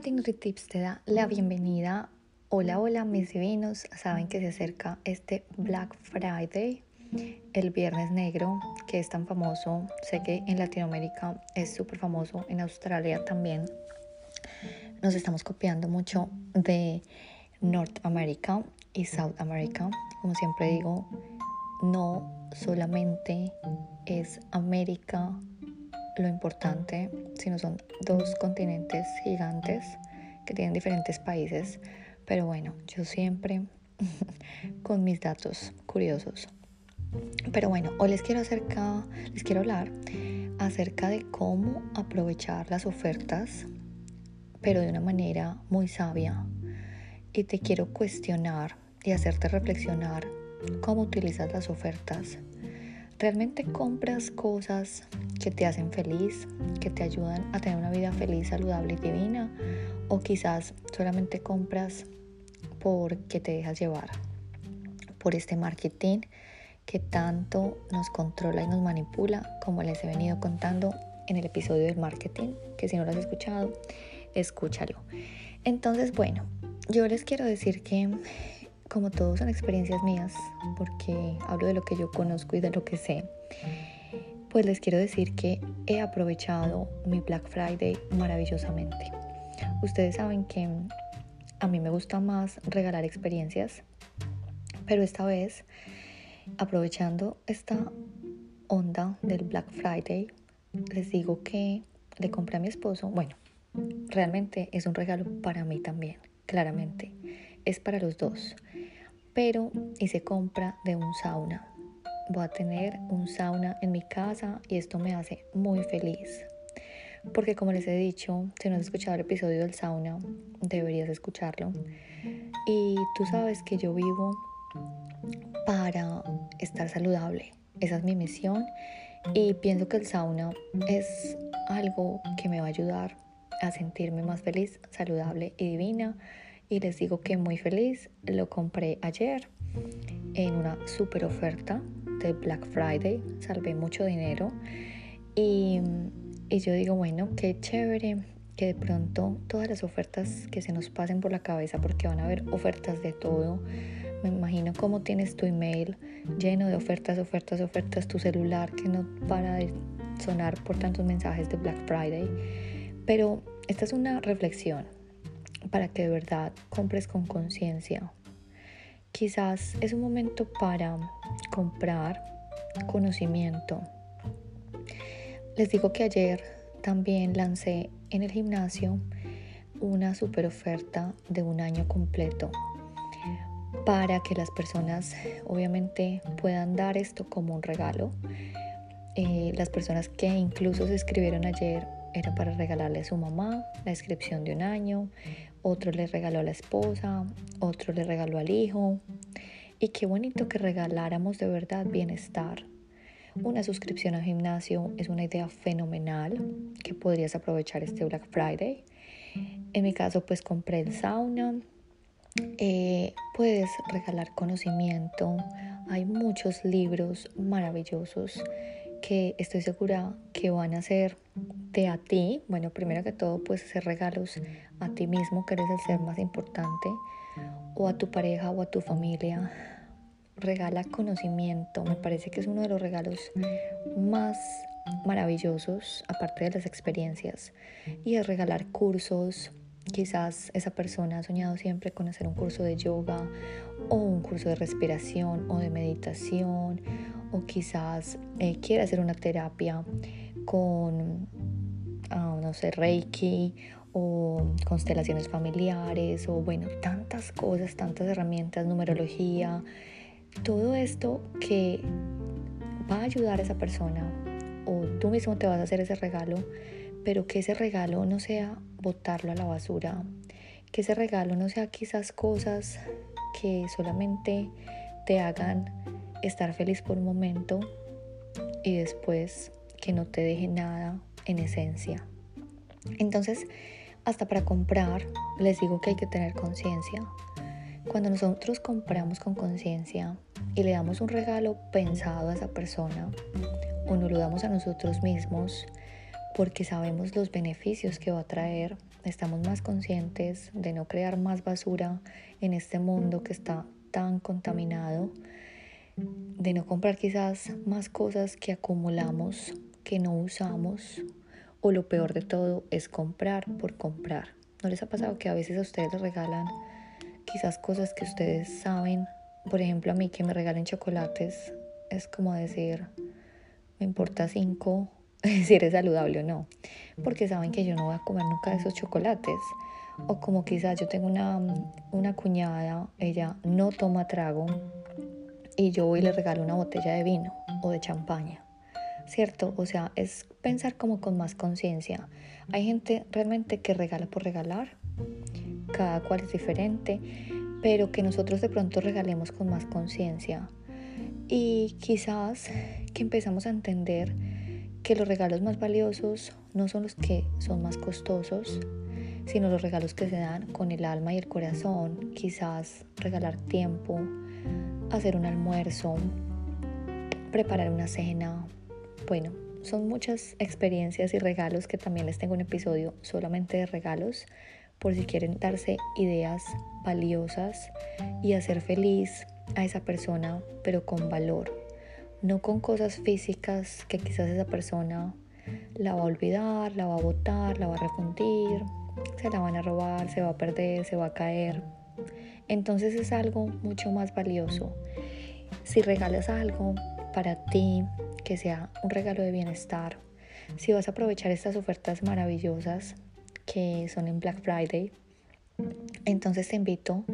Tips te da la bienvenida. Hola, hola mis divinos. Saben que se acerca este Black Friday, el Viernes Negro, que es tan famoso. Sé que en Latinoamérica es súper famoso, en Australia también. Nos estamos copiando mucho de Norteamérica y South America. Como siempre digo, no solamente es América lo importante, sino son dos continentes gigantes que tienen diferentes países. Pero bueno, yo siempre con mis datos curiosos. Pero bueno, hoy les quiero acerca, les quiero hablar acerca de cómo aprovechar las ofertas, pero de una manera muy sabia. Y te quiero cuestionar y hacerte reflexionar cómo utilizas las ofertas ¿Realmente compras cosas que te hacen feliz, que te ayudan a tener una vida feliz, saludable y divina? ¿O quizás solamente compras porque te dejas llevar por este marketing que tanto nos controla y nos manipula, como les he venido contando en el episodio del marketing, que si no lo has escuchado, escúchalo. Entonces, bueno, yo les quiero decir que como todos son experiencias mías, porque hablo de lo que yo conozco y de lo que sé, pues les quiero decir que he aprovechado mi Black Friday maravillosamente. Ustedes saben que a mí me gusta más regalar experiencias, pero esta vez, aprovechando esta onda del Black Friday, les digo que le compré a mi esposo, bueno, realmente es un regalo para mí también, claramente, es para los dos pero hice compra de un sauna. Voy a tener un sauna en mi casa y esto me hace muy feliz. Porque como les he dicho, si no has escuchado el episodio del sauna, deberías escucharlo. Y tú sabes que yo vivo para estar saludable. Esa es mi misión y pienso que el sauna es algo que me va a ayudar a sentirme más feliz, saludable y divina y les digo que muy feliz. Lo compré ayer en una super oferta de Black Friday. Salvé mucho dinero. Y, y yo digo, bueno, qué chévere que de pronto todas las ofertas que se nos pasen por la cabeza, porque van a haber ofertas de todo. Me imagino cómo tienes tu email lleno de ofertas, ofertas, ofertas, tu celular que no para de sonar por tantos mensajes de Black Friday. Pero esta es una reflexión para que de verdad compres con conciencia. Quizás es un momento para comprar conocimiento. Les digo que ayer también lancé en el gimnasio una super oferta de un año completo para que las personas obviamente puedan dar esto como un regalo. Eh, las personas que incluso se escribieron ayer era para regalarle a su mamá la inscripción de un año, otro le regaló a la esposa, otro le regaló al hijo. Y qué bonito que regaláramos de verdad bienestar. Una suscripción al gimnasio es una idea fenomenal que podrías aprovechar este Black Friday. En mi caso, pues compré el sauna. Eh, puedes regalar conocimiento. Hay muchos libros maravillosos que estoy segura que van a ser de a ti. Bueno, primero que todo, pues hacer regalos a ti mismo, que eres el ser más importante, o a tu pareja o a tu familia. Regala conocimiento. Me parece que es uno de los regalos más maravillosos, aparte de las experiencias. Y es regalar cursos. Quizás esa persona ha soñado siempre con hacer un curso de yoga o un curso de respiración o de meditación o quizás eh, hacer una terapia con, ah, no sé, Reiki o constelaciones familiares o bueno, tantas cosas, tantas herramientas, numerología, todo esto que va a ayudar a esa persona o tú mismo te vas a hacer ese regalo, pero que ese regalo no sea botarlo a la basura, que ese regalo no sea quizás cosas que solamente te hagan estar feliz por un momento y después que no te deje nada en esencia. Entonces, hasta para comprar, les digo que hay que tener conciencia. Cuando nosotros compramos con conciencia y le damos un regalo pensado a esa persona o nos lo damos a nosotros mismos, porque sabemos los beneficios que va a traer, estamos más conscientes de no crear más basura en este mundo que está tan contaminado, de no comprar quizás más cosas que acumulamos, que no usamos, o lo peor de todo es comprar por comprar. ¿No les ha pasado que a veces a ustedes les regalan quizás cosas que ustedes saben? Por ejemplo, a mí que me regalen chocolates es como decir, me importa cinco si eres saludable o no, porque saben que yo no voy a comer nunca esos chocolates. O como quizás yo tengo una, una cuñada, ella no toma trago y yo voy y le regalo una botella de vino o de champaña. ¿Cierto? O sea, es pensar como con más conciencia. Hay gente realmente que regala por regalar, cada cual es diferente, pero que nosotros de pronto regalemos con más conciencia. Y quizás que empezamos a entender que los regalos más valiosos no son los que son más costosos, sino los regalos que se dan con el alma y el corazón. Quizás regalar tiempo, hacer un almuerzo, preparar una cena. Bueno, son muchas experiencias y regalos que también les tengo un episodio solamente de regalos por si quieren darse ideas valiosas y hacer feliz a esa persona, pero con valor, no con cosas físicas que quizás esa persona la va a olvidar, la va a botar, la va a refundir, se la van a robar, se va a perder, se va a caer. Entonces es algo mucho más valioso. Si regalas algo para ti, que sea un regalo de bienestar, si vas a aprovechar estas ofertas maravillosas que son en Black Friday, entonces te invito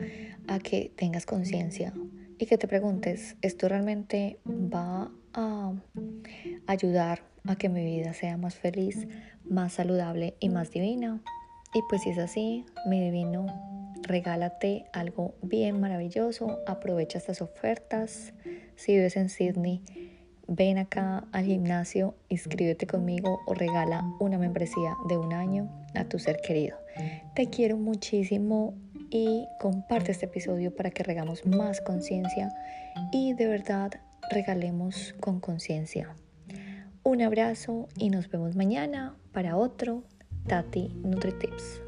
a que tengas conciencia y que te preguntes, ¿esto realmente va a ayudar a que mi vida sea más feliz, más saludable y más divina? Y pues si es así, mi divino, regálate algo bien maravilloso, aprovecha estas ofertas. Si vives en Sydney, ven acá al gimnasio, inscríbete conmigo o regala una membresía de un año a tu ser querido. Te quiero muchísimo y comparte este episodio para que regamos más conciencia y de verdad regalemos con conciencia. Un abrazo y nos vemos mañana para otro Tati NutriTips.